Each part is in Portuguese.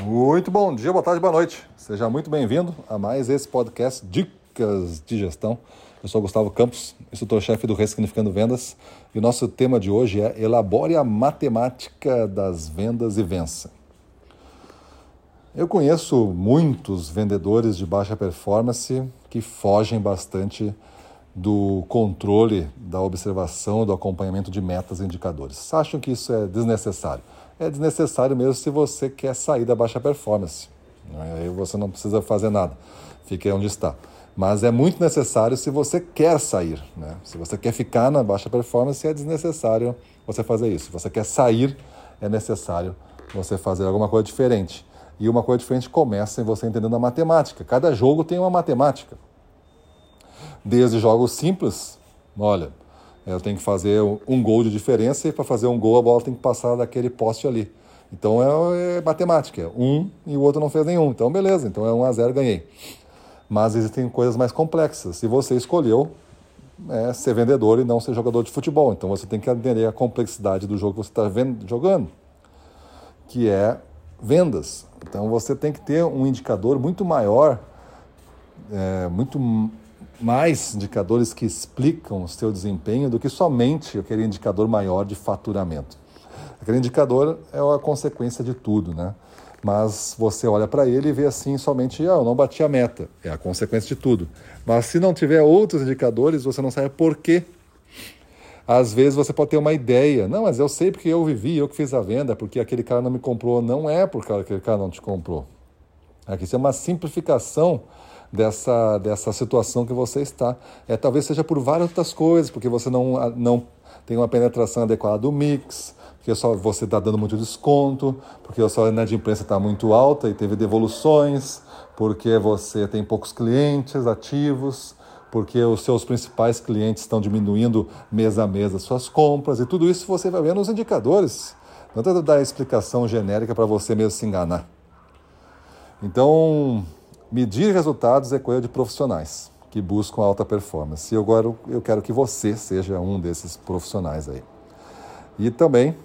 Muito bom dia, boa tarde, boa noite. Seja muito bem-vindo a mais esse podcast Dicas de Gestão. Eu sou Gustavo Campos, instrutor-chefe do Ressignificando Vendas, e o nosso tema de hoje é Elabore a matemática das vendas e vença. Eu conheço muitos vendedores de baixa performance que fogem bastante do controle, da observação, do acompanhamento de metas e indicadores. Acham que isso é desnecessário é desnecessário mesmo se você quer sair da baixa performance. Aí você não precisa fazer nada, fique onde está. Mas é muito necessário se você quer sair. Né? Se você quer ficar na baixa performance, é desnecessário você fazer isso. Se você quer sair, é necessário você fazer alguma coisa diferente. E uma coisa diferente começa em você entendendo a matemática. Cada jogo tem uma matemática. Desde jogos simples, olha, eu tenho que fazer um gol de diferença e para fazer um gol a bola tem que passar daquele poste ali. Então é, é matemática, um e o outro não fez nenhum. Então beleza, então é 1 a 0 ganhei. Mas existem coisas mais complexas. Se você escolheu é, ser vendedor e não ser jogador de futebol, então você tem que entender a complexidade do jogo que você está jogando, que é vendas. Então você tem que ter um indicador muito maior, é, muito mais indicadores que explicam o seu desempenho do que somente aquele indicador maior de faturamento. Aquele indicador é a consequência de tudo, né? Mas você olha para ele e vê assim somente, ah, eu não bati a meta. É a consequência de tudo. Mas se não tiver outros indicadores, você não sabe por quê. Às vezes você pode ter uma ideia, não, mas eu sei porque eu vivi, eu que fiz a venda, porque aquele cara não me comprou. Não é porque aquele cara não te comprou. Aqui isso é uma simplificação dessa, dessa situação que você está. É, talvez seja por várias outras coisas, porque você não, não tem uma penetração adequada do mix, porque só você está dando muito desconto, porque a sua de imprensa está muito alta e teve devoluções, porque você tem poucos clientes ativos, porque os seus principais clientes estão diminuindo mês a mês as suas compras, e tudo isso você vai ver nos indicadores. Não tenta dar explicação genérica para você mesmo se enganar. Então, Medir resultados é coisa de profissionais que buscam alta performance. E agora eu quero que você seja um desses profissionais aí. E também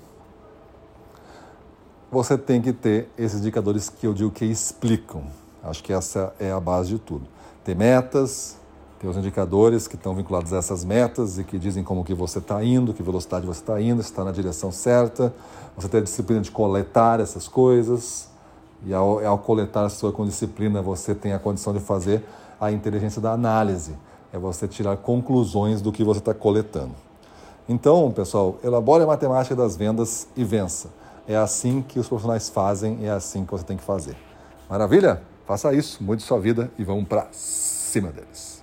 você tem que ter esses indicadores que eu digo que explicam. Acho que essa é a base de tudo. Ter metas, ter os indicadores que estão vinculados a essas metas e que dizem como que você está indo, que velocidade você está indo, se está na direção certa. Você ter a disciplina de coletar essas coisas, e ao, ao coletar a sua com disciplina, você tem a condição de fazer a inteligência da análise. É você tirar conclusões do que você está coletando. Então, pessoal, elabore a matemática das vendas e vença. É assim que os profissionais fazem, é assim que você tem que fazer. Maravilha? Faça isso, mude sua vida e vamos para cima deles.